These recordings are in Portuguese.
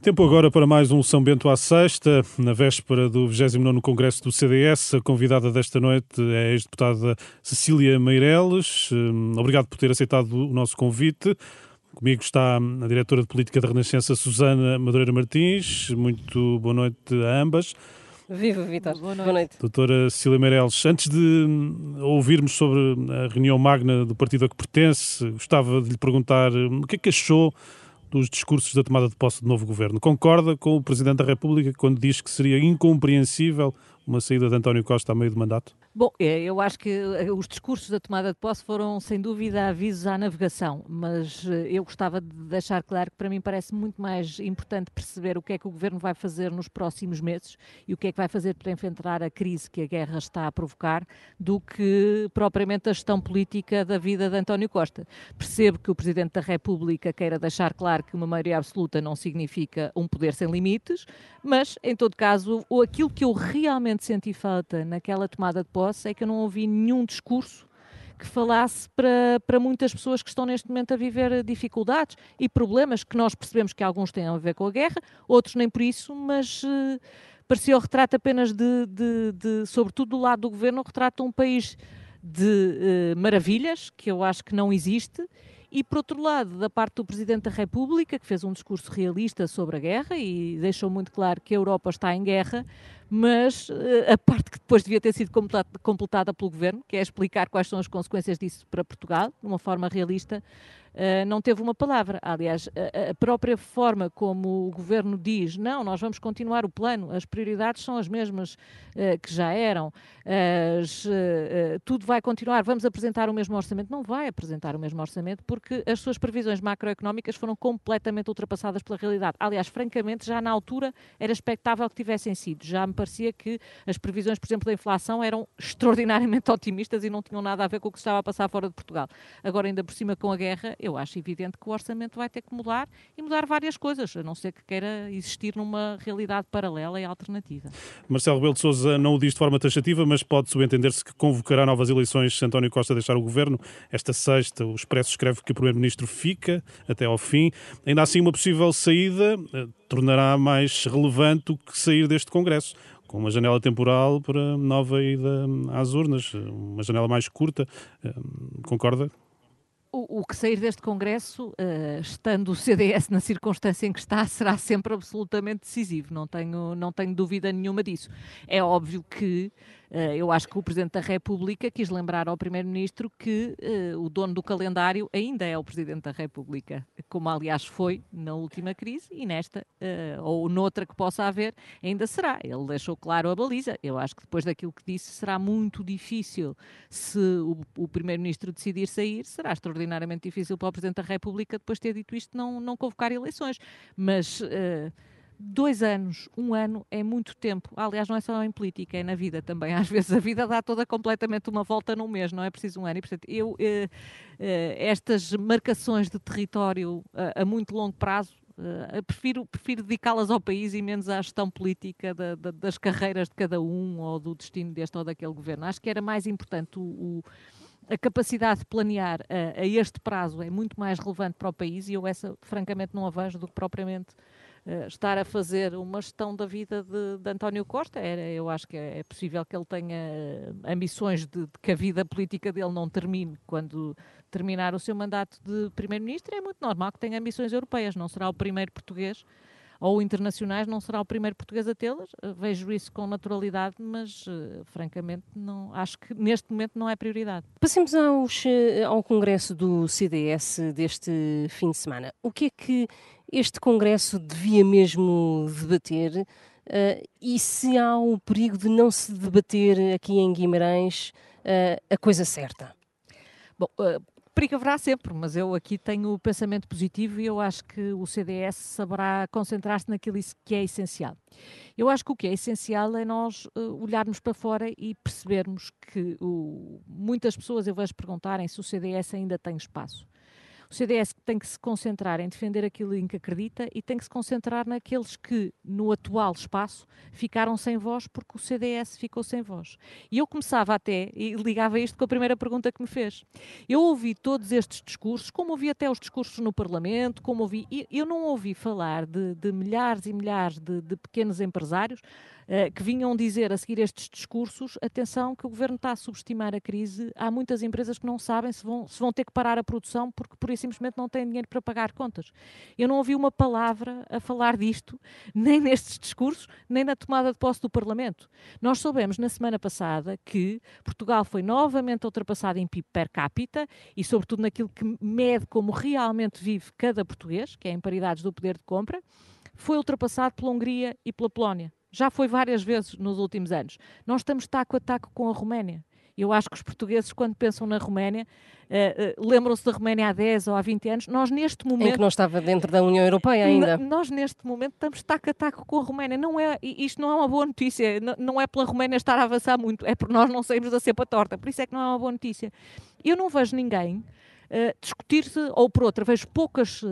Tempo agora para mais um São Bento à Sexta, na véspera do 29 Congresso do CDS. A convidada desta noite é a ex-deputada Cecília Meireles. Hum, obrigado por ter aceitado o nosso convite. Comigo está a diretora de Política da Renascença, Susana Madureira Martins. Muito boa noite a ambas. Viva, Vitor. Boa noite. Boa noite. Doutora Cecília Meireles, antes de hum, ouvirmos sobre a reunião magna do partido a que pertence, gostava de lhe perguntar hum, o que é que achou dos discursos da tomada de posse do novo governo. Concorda com o Presidente da República quando diz que seria incompreensível uma saída de António Costa a meio do mandato? Bom, é, eu acho que eh, os discursos da tomada de posse foram, sem dúvida, avisos à navegação, mas eh, eu gostava de deixar claro que para mim parece muito mais importante perceber o que é que o governo vai fazer nos próximos meses e o que é que vai fazer para enfrentar a crise que a guerra está a provocar, do que propriamente a gestão política da vida de António Costa. Percebo que o Presidente da República queira deixar claro que uma maioria absoluta não significa um poder sem limites, mas, em todo caso, aquilo que eu realmente senti falta naquela tomada de posse é que eu não ouvi nenhum discurso que falasse para, para muitas pessoas que estão neste momento a viver dificuldades e problemas que nós percebemos que alguns têm a ver com a guerra, outros nem por isso, mas uh, parecia o retrato apenas de, de, de, sobretudo do lado do governo, de um país de uh, maravilhas, que eu acho que não existe, e por outro lado, da parte do Presidente da República, que fez um discurso realista sobre a guerra e deixou muito claro que a Europa está em guerra, mas uh, a parte que depois devia ter sido completada pelo Governo, que é explicar quais são as consequências disso para Portugal, de uma forma realista, não teve uma palavra. Aliás, a, própria forma como o Governo diz, não, nós vamos continuar o plano, as prioridades são as mesmas uh, que já eram, as, tudo vai continuar, vamos apresentar o mesmo orçamento. Não vai apresentar o mesmo orçamento porque as suas previsões macroeconómicas foram completamente ultrapassadas pela realidade. Aliás, francamente, já na altura era expectável que tivessem sido. Já me parecia que as previsões, por exemplo, da inflação eram extraordinariamente otimistas e não tinham nada a ver com o que estava a passar fora de Portugal. Agora, ainda por cima com a guerra, eu acho evidente que o orçamento vai ter que mudar e mudar várias coisas, a não ser que queira existir numa realidade paralela e alternativa. Marcelo Rebelo de Sousa não o diz de forma taxativa, mas pode subentender-se que convocará novas eleições se António Costa deixar o governo. Esta sexta, o Expresso escreve que o Primeiro-Ministro fica até ao fim. Ainda assim, uma possível saída eh, tornará mais relevante o que sair deste Congresso com uma janela temporal para nova ida às urnas, uma janela mais curta. Hum, concorda? O, o, que sair deste Congresso, uh, estando o CDS na circunstância em que está, será sempre absolutamente decisivo, não tenho, não tenho dúvida nenhuma disso. É óbvio que eu acho que o Presidente da República quis lembrar ao Primeiro-Ministro que uh, o dono do calendário ainda é o Presidente da República, como aliás foi na última crise e nesta, ou noutra que possa haver, ainda será. Ele deixou claro a baliza. Eu acho que depois daquilo que disse, será muito difícil se o, Primeiro-Ministro decidir sair, será extraordinariamente difícil para o Presidente da República, depois de ter dito isto, não, não convocar eleições. Mas. Uh, dois anos, um ano é muito tempo. Aliás, não é só em política, é na vida também. Às vezes a vida dá toda completamente uma volta num mês, não é preciso um ano. E, portanto, eu, eh, eh, estas marcações de território a, a muito longo prazo, prefiro, prefiro dedicá-las ao país e menos à gestão política da, da, das carreiras de cada um ou do destino deste ou daquele governo. Acho que era mais importante o, o a capacidade de planear a, a, este prazo é muito mais relevante para o país e eu essa, francamente, não a vejo do que propriamente estar a fazer uma gestão da vida de, de António Costa. Era, eu acho que é, é possível que ele tenha eh, ambições de, de, que a vida política dele não termine quando terminar o seu mandato de Primeiro-Ministro. É muito normal que tenha ambições europeias, não será o primeiro português ou internacionais, não será o primeiro português a tê-las. Eh, vejo isso com naturalidade, mas francamente não, acho que neste momento não é prioridade. Passemos aos, eh, ao Congresso do CDS deste fim de semana. O que é que este Congresso devia mesmo debater? Uh, e se há o perigo de não se debater aqui em Guimarães uh, a coisa certa? Bom, perigo haverá sempre, mas eu aqui tenho o pensamento positivo e eu acho que o CDS saberá concentrar-se naquilo que é essencial. Eu acho que o que é essencial é nós uh, olharmos para fora e percebermos que o, muitas pessoas eu vejo perguntarem se o CDS ainda tem espaço. O CDS tem que se concentrar em defender aquilo em que acredita e tem que se concentrar naqueles que, no atual espaço, ficaram sem voz porque o CDS ficou sem voz. E eu começava até, e ligava isto com a primeira pergunta que me fez. Eu ouvi todos estes discursos, como ouvi até os discursos no Parlamento, como ouvi. Eu não ouvi falar de, de milhares e milhares de, de pequenos empresários que vinham dizer a seguir estes discursos: atenção, que o governo está a subestimar a crise. Há muitas empresas que não sabem se vão, se vão ter que parar a produção porque, por isso, simplesmente não têm dinheiro para pagar contas. Eu não ouvi uma palavra a falar disto, nem nestes discursos, nem na tomada de posse do Parlamento. Nós soubemos na semana passada que Portugal foi novamente ultrapassado em PIB per capita e, sobretudo, naquilo que mede como realmente vive cada português, que é em paridades do poder de compra, foi ultrapassado pela Hungria e pela Polónia. Já foi várias vezes nos últimos anos. Nós estamos taco a taco com a Roménia. Eu acho que os portugueses, quando pensam na Roménia, uh, uh, lembram-se da Roménia há 10 ou há 20 anos. Nós, neste momento. Em que não estava dentro da União Europeia ainda. Nós, neste momento, estamos taco a taco com a Roménia. Não é, isto não é uma boa notícia. Não é pela Roménia estar a avançar muito. É porque nós não saímos da cepa torta. Por isso é que não é uma boa notícia. Eu não vejo ninguém uh, discutir-se, ou por outra, vejo poucas uh,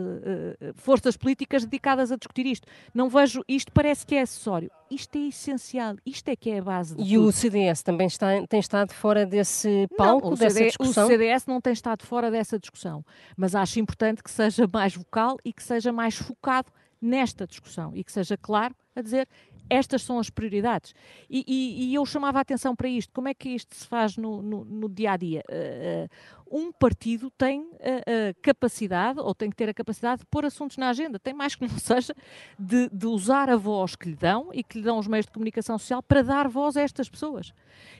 forças políticas dedicadas a discutir isto. Não vejo, isto parece que é acessório. Isto é essencial, isto é que é a base de E tudo. o CDS também está, tem estado fora desse palco, não, dessa CD, discussão? O CDS não tem estado fora dessa discussão, mas acho importante que seja mais vocal e que seja mais focado nesta discussão e que seja claro a dizer estas são as prioridades. E, e, e, eu chamava a atenção para isto. Como é que isto se faz no, no, no dia a dia? Uh, um partido tem a, a, capacidade, ou tem que ter a capacidade de pôr assuntos na agenda, tem mais que não seja, de, de, usar a voz que lhe dão e que lhe dão os meios de comunicação social para dar voz a estas pessoas.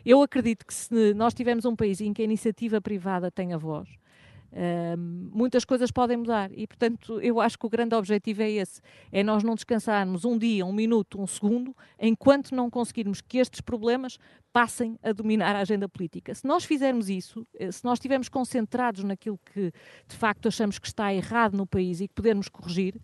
Eu acredito que se nós tivermos um país em que a iniciativa privada tem a voz, muitas coisas podem mudar e, portanto, eu acho que o grande objetivo é esse: é nós não descansarmos um dia, um minuto, um segundo, enquanto não conseguirmos que estes problemas passem a dominar a agenda política. Se nós fizermos isso, eh, se nós estivermos concentrados naquilo que de facto achamos que está errado no país e que podemos corrigir,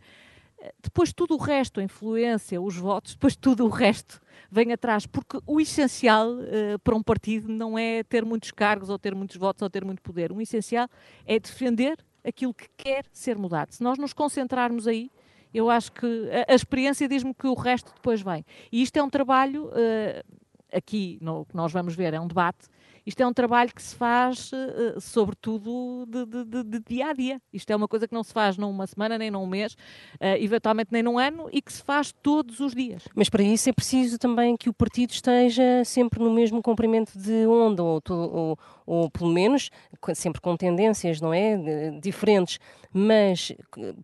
depois tudo o resto, a influência, os votos, depois tudo o resto vem atrás, porque o essencial uh, para um partido não é ter muitos cargos ou ter muitos votos ou ter muito poder. O essencial é defender aquilo que quer ser mudado. Se nós nos concentrarmos aí, eu acho que a, a experiência diz-me que o resto depois vem. E isto é um trabalho, uh, aqui no, que nós vamos ver, é um debate isto é um trabalho que se faz, uh, sobretudo, de, de, de, de, dia a dia. Isto é uma coisa que não se faz numa semana, nem num mês, uh, eventualmente nem num ano, e que se faz todos os dias. Mas para isso é preciso também que o partido esteja sempre no mesmo comprimento de onda, ou, ou, ou pelo menos sempre com tendências, não é? Diferentes, mas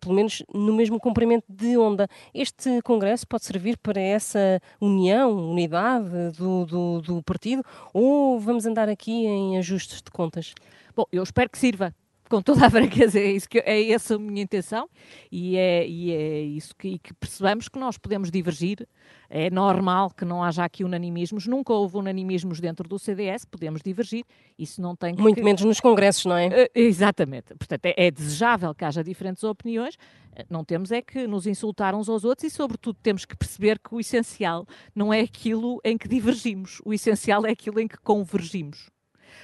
pelo menos no mesmo comprimento de onda. Este congresso pode servir para essa união, unidade do, do, do partido, ou vamos andar aqui em ajustes de contas? Bom, eu espero que sirva com toda a franqueza, é, isso que, é essa a minha intenção e é, e é isso que, que, percebamos que nós podemos divergir. É normal que não haja aqui unanimismos, nunca houve unanimismos dentro do CDS, podemos divergir, isso não tem que... Muito menos nos congressos, não é? Uh, exatamente. Portanto, é, é, desejável que haja diferentes opiniões, não temos é que nos insultar uns aos outros e, sobretudo, temos que perceber que o essencial não é aquilo em que divergimos, o essencial é aquilo em que convergimos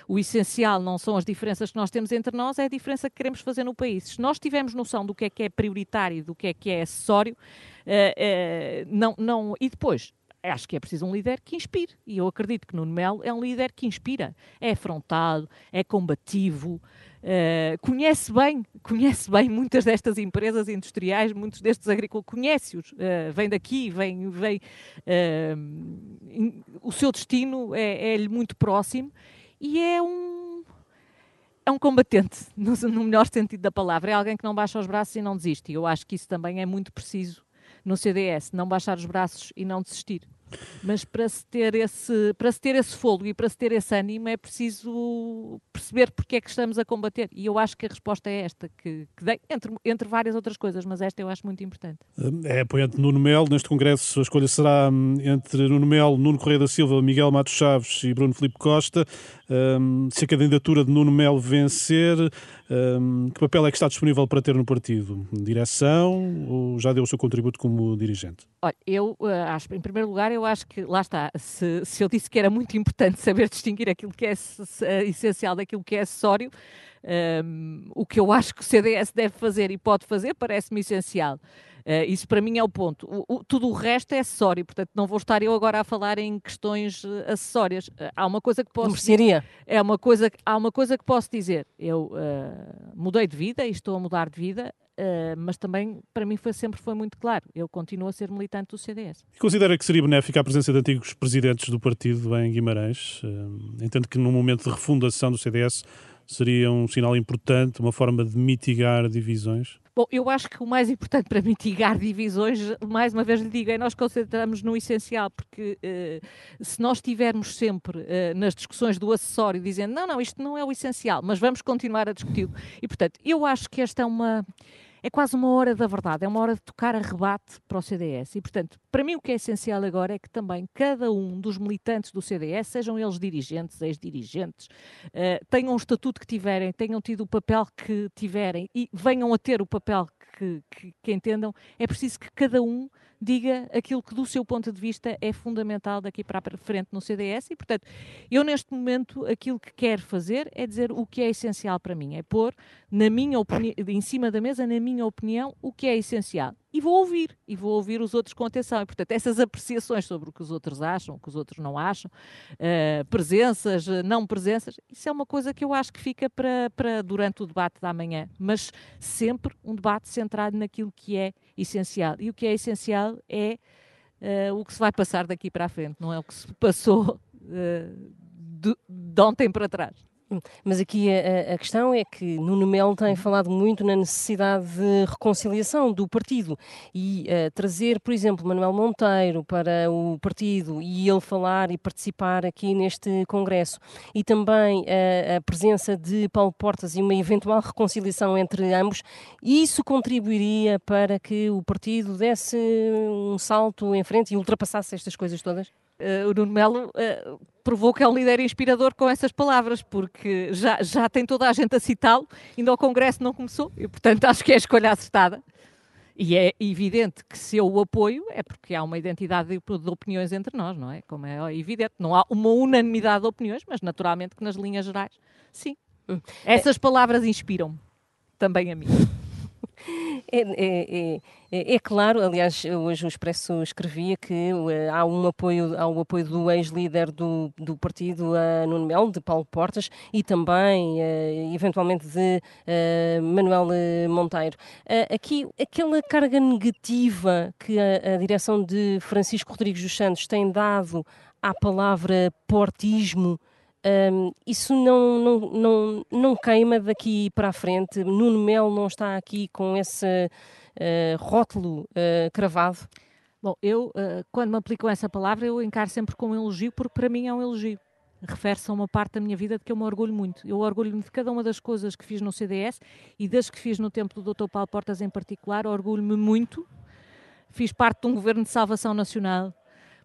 o essencial não são as diferenças que nós temos entre nós, é a diferença que queremos fazer no país. Se nós tivermos noção do que é que é prioritário, do que é que é acessório, uh, uh, não, não, e depois, acho que é preciso um líder que inspire. E eu acredito que Nuno Melo é um líder que inspira. É afrontado, é combativo, uh, conhece bem, conhece bem muitas destas empresas industriais, muitos destes agricultores, conhece-os, uh, vem daqui, vem, vem uh, o seu destino é-lhe é muito próximo e é um é um combatente, no, no, melhor sentido da palavra. É alguém que não baixa os braços e não desiste. E eu acho que isso também é muito preciso no CDS, não baixar os braços e não desistir. Mas para se ter esse, para se ter esse fôlego e para se ter esse ânimo é preciso perceber porque é que estamos a combater. E eu acho que a resposta é esta, que, que dei, entre, entre várias outras coisas, mas esta eu acho muito importante. É apoiante Nuno Melo. Neste Congresso a escolha será hum, entre Nuno Melo, Nuno Correia da Silva, Miguel Matos Chaves e Bruno Filipe Costa. Um, se a candidatura de Nuno Melo vencer, um, que papel é que está disponível para ter no partido? Direção ou já deu o seu contributo como dirigente? Olha, eu uh, acho, em primeiro lugar, eu acho que, lá está, se, se eu disse que era muito importante saber distinguir aquilo que é essencial daquilo que é acessório, um, o que eu acho que o CDS deve fazer e pode fazer parece-me essencial. Uh, isso para mim é o ponto. O, o, tudo o resto é acessório, portanto não vou estar eu agora a falar em questões uh, acessórias. Uh, há uma coisa que posso dizer, é uma coisa há uma coisa que posso dizer. Eu mudei de vida e estou a mudar de vida. mas também para mim foi, sempre foi muito claro. Eu continuo a ser militante do CDS. E considera que seria benéfica a presença de antigos presidentes do partido em Guimarães? entendo que num momento de refundação do CDS seria um sinal importante, uma forma de mitigar divisões? Bom, eu acho que o mais importante para mitigar divisões, mais uma vez lhe digo, é nós concentramos no essencial, porque uh, se nós estivermos sempre uh, nas discussões do acessório dizendo não, não, isto não é o essencial, mas vamos continuar a discutir. E portanto, eu acho que esta é uma é quase uma hora da verdade, é uma hora de tocar a rebate para o CDS. E, portanto, para mim o que é essencial agora é que também cada um dos militantes do CDS, sejam eles dirigentes, ex-dirigentes, uh, tenham o estatuto que tiverem, tenham tido o papel que tiverem e venham a ter o papel que, que, que entendam, é preciso que cada um diga aquilo que, do seu ponto de vista, é fundamental daqui para a frente no CDS. E, portanto, eu neste momento aquilo que quero fazer é dizer o que é essencial para mim, é pôr na minha em cima da mesa, na minha opinião, o que é essencial e vou ouvir, e vou ouvir os outros com atenção. E, portanto, essas apreciações sobre o que os outros acham, o que os outros não acham, uh, presenças, não presenças, isso é uma coisa que eu acho que fica para, para durante o debate da manhã, mas sempre um debate centrado naquilo que é essencial. E o que é essencial é uh, o que se vai passar daqui para a frente, não é o que se passou uh, de, de ontem para trás. Mas aqui a, a, questão é que Nuno Melo tem falado muito na necessidade de reconciliação do partido. E uh, trazer, por exemplo, Manuel Monteiro para o partido e ele falar e participar aqui neste congresso. E também uh, a presença de Paulo Portas e uma eventual reconciliação entre ambos, isso contribuiria para que o partido desse um salto em frente e ultrapassasse estas coisas todas? Uh, o Nuno Melo provou que é um líder inspirador com essas palavras, porque já, já tem toda a gente a citá-lo, ainda o Congresso não começou, e portanto acho que é a escolha acertada. E é evidente que se eu o apoio é porque há uma identidade de, opiniões entre nós, não é? Como é evidente. Não há uma unanimidade de opiniões, mas naturalmente que nas linhas gerais, sim. Hum. Essas palavras inspiram-me também a mim. É, é, é, é, é, claro, aliás, hoje o Expresso escrevia que uh, há um apoio, há o apoio do ex-líder do, do partido, uh, Nuno Melo, de Paulo Portas, e também, uh, eventualmente, de uh, Manuel Monteiro. aqui, aquela carga negativa que a, a direção de Francisco Rodrigues dos Santos tem dado à palavra portismo, um, isso não, não, não, não queima daqui para a frente? Nuno Melo não está aqui com esse uh, rótulo uh, cravado? Bom, eu, uh, quando me aplicam essa palavra, eu encaro sempre como um elogio, porque para mim é um elogio. Refere-se a uma parte da minha vida de que eu me orgulho muito. Eu orgulho-me de cada uma das coisas que fiz no CDS e das que fiz no tempo do Dr. Paulo Portas em particular. Orgulho-me muito. Fiz parte de um governo de salvação nacional.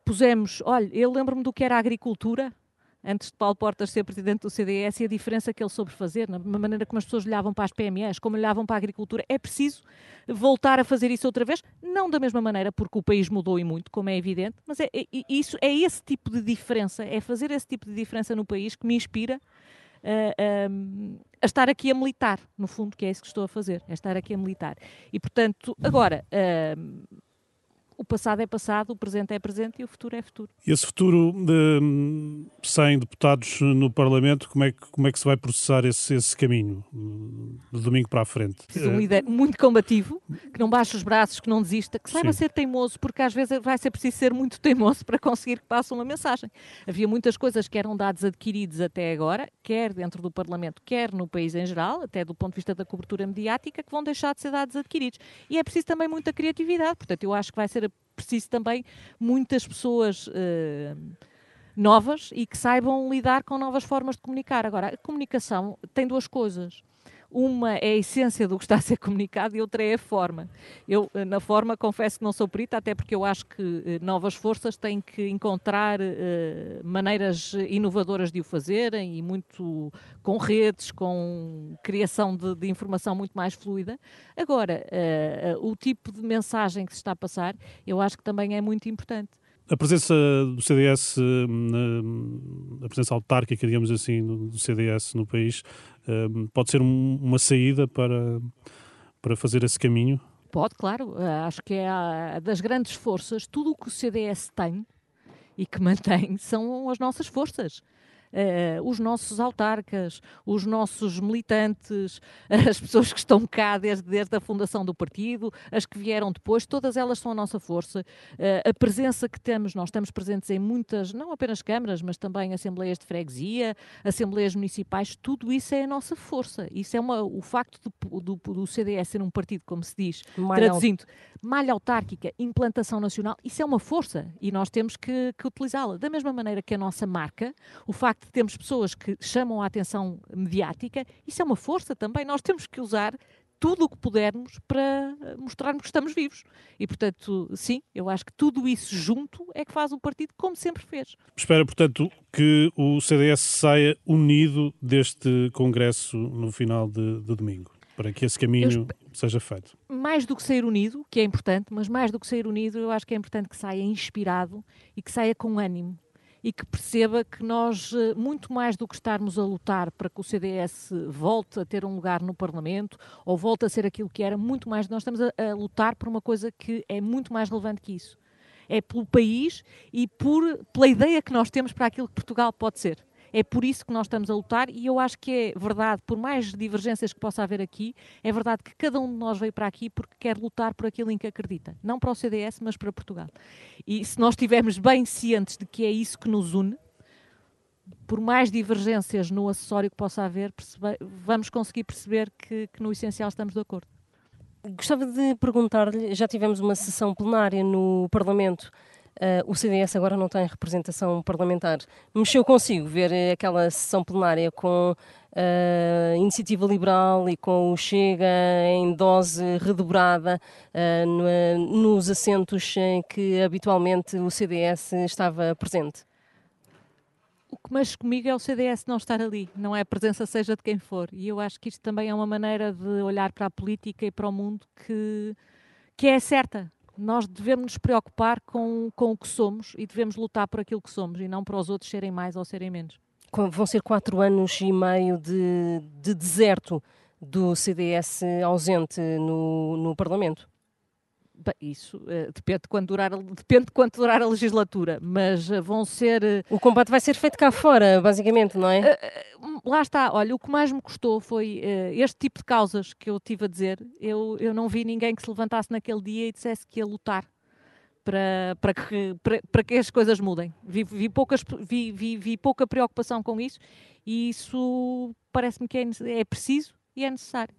Pusemos, olha, eu lembro-me do que era a agricultura, antes de Paulo Portas ser presidente do CDS e a diferença que ele soube fazer, na maneira como as pessoas olhavam para as PMEs, como olhavam para a agricultura. É preciso voltar a fazer isso outra vez, não da mesma maneira, porque o país mudou e muito, como é evidente, mas é, é isso, é esse tipo de diferença, é fazer esse tipo de diferença no país que me inspira a, a, a, estar aqui a militar, no fundo, que é isso que estou a fazer, é estar aqui a militar. E, portanto, agora, o passado é passado, o presente é presente e o futuro é futuro. E esse futuro de 100 deputados no Parlamento, como é que, como é que se vai processar esse, esse caminho de domingo para a frente? Um líder muito combativo, que não baixe os braços, que não desista, que saiba Sim. ser teimoso, porque às vezes vai ser preciso ser muito teimoso para conseguir que passe uma mensagem. Havia muitas coisas que eram dados adquiridos até agora, quer dentro do Parlamento, quer no país em geral, até do ponto de vista da cobertura mediática, que vão deixar de ser dados adquiridos. E é preciso também muita criatividade, portanto, eu acho que vai ser preciso também muitas pessoas uh, novas e que saibam lidar com novas formas de comunicar. Agora, a comunicação tem duas coisas. Uma é a essência do que está a ser comunicado e outra é a forma. Eu, eh, na forma, confesso que não sou perita, até porque eu acho que eh, novas forças têm que encontrar uh, maneiras inovadoras de o fazerem e muito com redes, com criação de, de informação muito mais fluida. Agora, o tipo de mensagem que se está a passar, eu acho que também é muito importante. A presença do CDS, a presença autárquica, digamos assim, do CDS no país, pode ser uma saída para, para fazer esse caminho? Pode, claro. Ah, acho que é das grandes forças. Tudo o que o CDS tem e que mantém são as nossas forças uh, os nossos autarcas, os nossos militantes, as pessoas que estão cá desde, desde a fundação do partido, as que vieram depois, todas elas são a nossa força. Uh, a presença que temos, nós estamos presentes em muitas, não apenas câmaras, mas também assembleias de freguesia, assembleias municipais, tudo isso é a nossa força. Isso é uma, o facto do, do, do CDS ser um partido, como se diz, malha traduzindo, malha autárquica, implantação nacional, isso é uma força e nós temos que, que utilizá-la. Da mesma maneira que a nossa marca, o facto facto de termos pessoas que chamam a atenção mediática, isso é uma força também. Nós temos que usar tudo o que pudermos para mostrarmos que estamos vivos. E, portanto, sim, eu acho que tudo isso junto é que faz o partido como sempre fez. Espera, portanto, que o CDS saia unido deste Congresso no final de, de domingo, para que esse caminho seja feito. Mais do que sair unido, que é importante, mas mais do que sair unido, eu acho que é importante que saia inspirado e que saia com ânimo e que perceba que nós, eh, muito mais do que estarmos a lutar para que o CDS volte a ter um lugar no Parlamento ou volte a ser aquilo que era, muito mais nós estamos a, a lutar por uma coisa que é muito mais relevante que isso. É pelo país e por, pela ideia que nós temos para aquilo que Portugal pode ser. É por isso que nós estamos a lutar e eu acho que é verdade, por mais divergências que possa haver aqui, é verdade que cada um de nós veio para aqui porque quer lutar por aquilo em que acredita. Não para o CDS, mas para Portugal. E se nós estivermos bem cientes de que é isso que nos une, por mais divergências no acessório que possa haver, vamos conseguir perceber que, que no essencial estamos de acordo. Gostava de perguntar-lhe, já tivemos uma sessão plenária no Parlamento Uh, o CDS agora não tem representação parlamentar. Mexeu consigo ver aquela sessão plenária com a uh, Iniciativa Liberal e com o Chega em dose redobrada uh, no, nos assentos em que habitualmente o CDS estava presente? O que mexe comigo é o CDS não estar ali, não é a presença seja de quem for. E eu acho que isto também é uma maneira de olhar para a política e para o mundo que, que é certa nós devemos nos preocupar com, com o que somos e devemos lutar por aquilo que somos e não para os outros serem mais ou serem menos. Vão ser quatro anos e meio de, de deserto do CDS ausente no, no Parlamento. Bem, isso uh, depende, de quando durar, depende de quanto durar a legislatura, mas uh, vão ser. Uh, o combate vai ser feito cá fora, basicamente, não é? lá está, olha, o que mais me custou foi este tipo de causas que eu tive a dizer. Eu, eu não vi ninguém que se levantasse naquele dia e dissesse que ia lutar para, para, que, para, para que as coisas mudem. Vi, vi, poucas, vi, vi, vi pouca preocupação com isso e isso parece-me que é, é preciso e é necessário.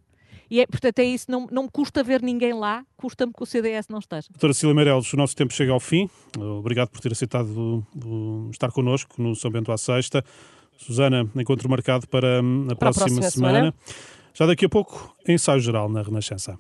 E, é, portanto, é isso, não, não me custa ver ninguém lá, custa-me que o CDS não esteja. Doutora Cília Meireles, o nosso tempo chega ao fim. Obrigado por ter aceitado estar connosco no São Bento à Sexta. Susana, encontro marcado para hum, a, próxima, próxima semana. semana. Já daqui a pouco, ensaio geral na Renascença.